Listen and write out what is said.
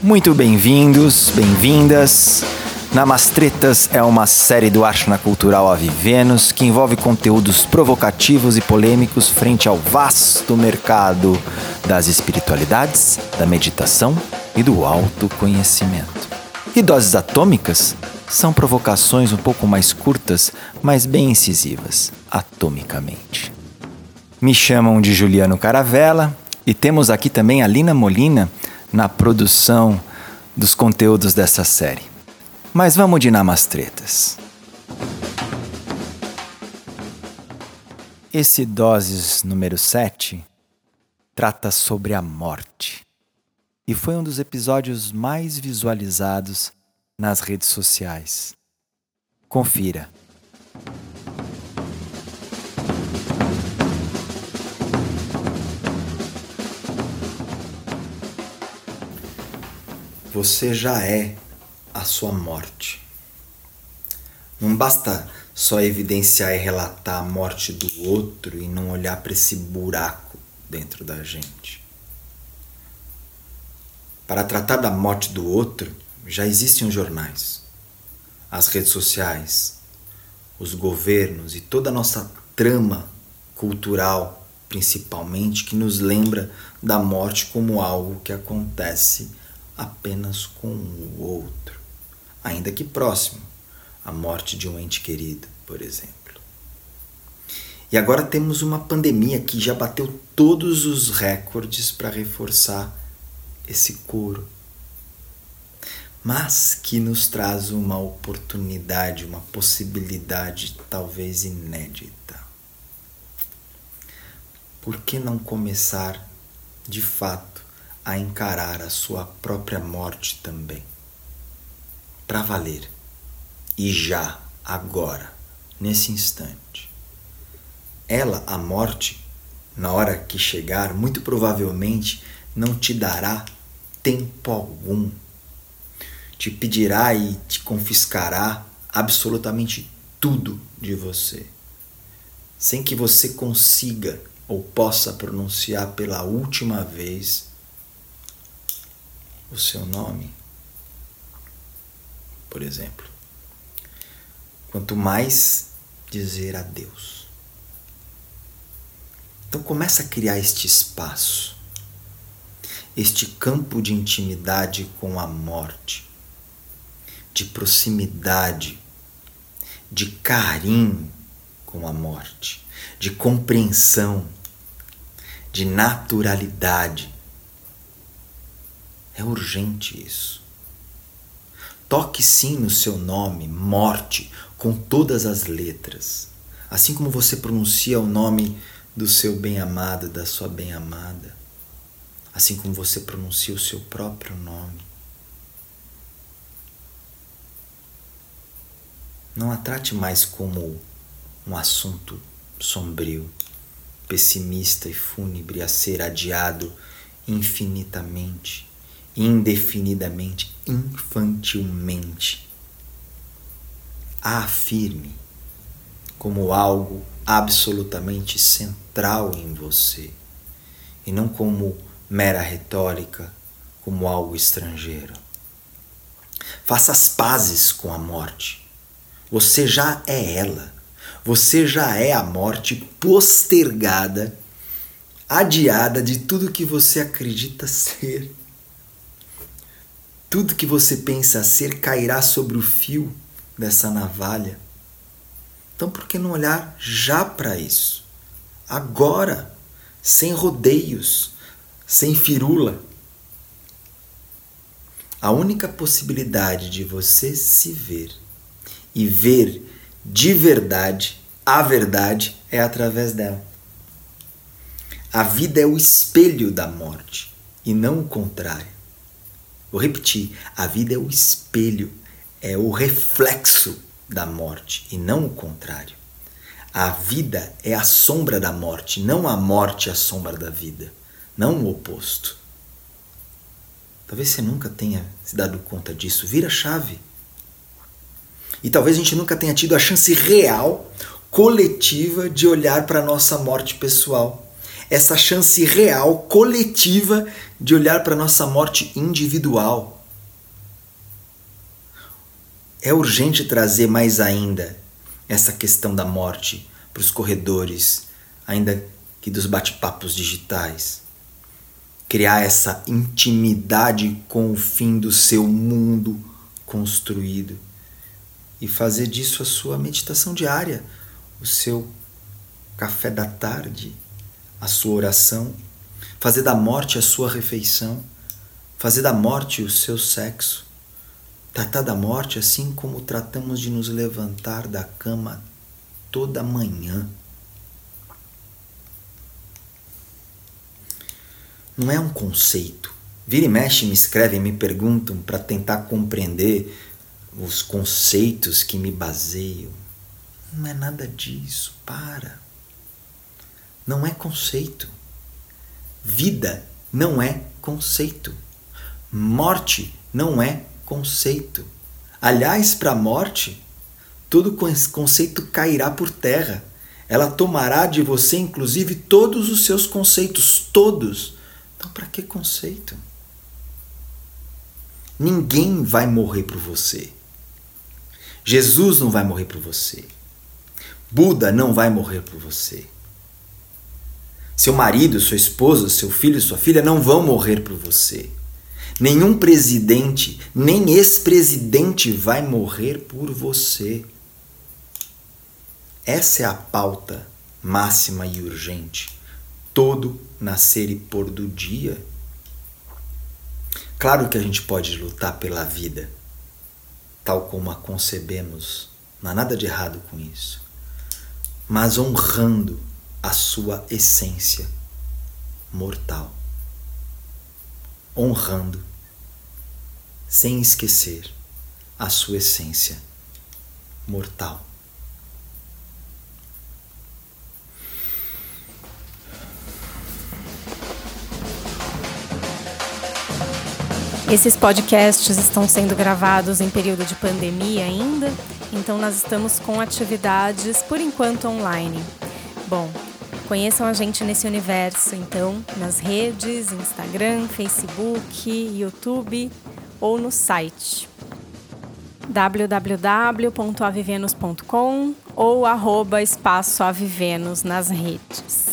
Muito bem-vindos, bem-vindas. Namastretas é uma série do Ashna Cultural Avivenos que envolve conteúdos provocativos e polêmicos frente ao vasto mercado das espiritualidades, da meditação e do autoconhecimento. E doses atômicas são provocações um pouco mais curtas, mas bem incisivas, atomicamente. Me chamam de Juliano Caravella e temos aqui também a Lina Molina na produção dos conteúdos dessa série. Mas vamos de namastretas. Esse Doses número 7 trata sobre a morte e foi um dos episódios mais visualizados nas redes sociais. Confira. Você já é a sua morte. Não basta só evidenciar e relatar a morte do outro e não olhar para esse buraco dentro da gente. Para tratar da morte do outro, já existem os jornais, as redes sociais, os governos e toda a nossa trama cultural, principalmente, que nos lembra da morte como algo que acontece apenas com o outro, ainda que próximo, a morte de um ente querido, por exemplo. E agora temos uma pandemia que já bateu todos os recordes para reforçar esse coro, mas que nos traz uma oportunidade, uma possibilidade talvez inédita. Por que não começar de fato a encarar a sua própria morte também. Para valer. E já, agora, nesse instante. Ela, a morte, na hora que chegar, muito provavelmente não te dará tempo algum. Te pedirá e te confiscará absolutamente tudo de você, sem que você consiga ou possa pronunciar pela última vez o seu nome, por exemplo. Quanto mais dizer adeus. Então começa a criar este espaço, este campo de intimidade com a morte, de proximidade, de carinho com a morte, de compreensão, de naturalidade é urgente isso. Toque sim no seu nome, morte, com todas as letras. Assim como você pronuncia o nome do seu bem-amado, da sua bem-amada. Assim como você pronuncia o seu próprio nome. Não a trate mais como um assunto sombrio, pessimista e fúnebre a ser adiado infinitamente indefinidamente, infantilmente. A afirme como algo absolutamente central em você e não como mera retórica, como algo estrangeiro. Faça as pazes com a morte. Você já é ela. Você já é a morte postergada, adiada de tudo que você acredita ser. Tudo que você pensa ser cairá sobre o fio dessa navalha. Então, por que não olhar já para isso? Agora, sem rodeios, sem firula. A única possibilidade de você se ver e ver de verdade a verdade é através dela. A vida é o espelho da morte e não o contrário. Vou repetir: a vida é o espelho, é o reflexo da morte e não o contrário. A vida é a sombra da morte, não a morte é a sombra da vida, não o oposto. Talvez você nunca tenha se dado conta disso. Vira a chave. E talvez a gente nunca tenha tido a chance real, coletiva, de olhar para a nossa morte pessoal. Essa chance real, coletiva, de olhar para a nossa morte individual. É urgente trazer mais ainda essa questão da morte para os corredores, ainda que dos bate-papos digitais. Criar essa intimidade com o fim do seu mundo construído e fazer disso a sua meditação diária, o seu café da tarde, a sua oração, fazer da morte a sua refeição, fazer da morte o seu sexo, tratar da morte assim como tratamos de nos levantar da cama toda manhã. Não é um conceito. Vira e mexe, me escrevem, me perguntam para tentar compreender os conceitos que me baseio. Não é nada disso, para. Não é conceito. Vida não é conceito. Morte não é conceito. Aliás, para a morte, todo conceito cairá por terra. Ela tomará de você, inclusive, todos os seus conceitos, todos. Então, para que conceito? Ninguém vai morrer por você. Jesus não vai morrer por você. Buda não vai morrer por você. Seu marido, sua esposa, seu filho, sua filha não vão morrer por você. Nenhum presidente, nem ex-presidente vai morrer por você. Essa é a pauta máxima e urgente. Todo nascer e pôr do dia. Claro que a gente pode lutar pela vida, tal como a concebemos, não há nada de errado com isso, mas honrando a sua essência mortal, honrando, sem esquecer, a sua essência mortal. Esses podcasts estão sendo gravados em período de pandemia ainda, então nós estamos com atividades por enquanto online. Bom, Conheçam a gente nesse universo, então, nas redes, Instagram, Facebook, YouTube ou no site www.avivenos.com ou arroba espaço nas redes.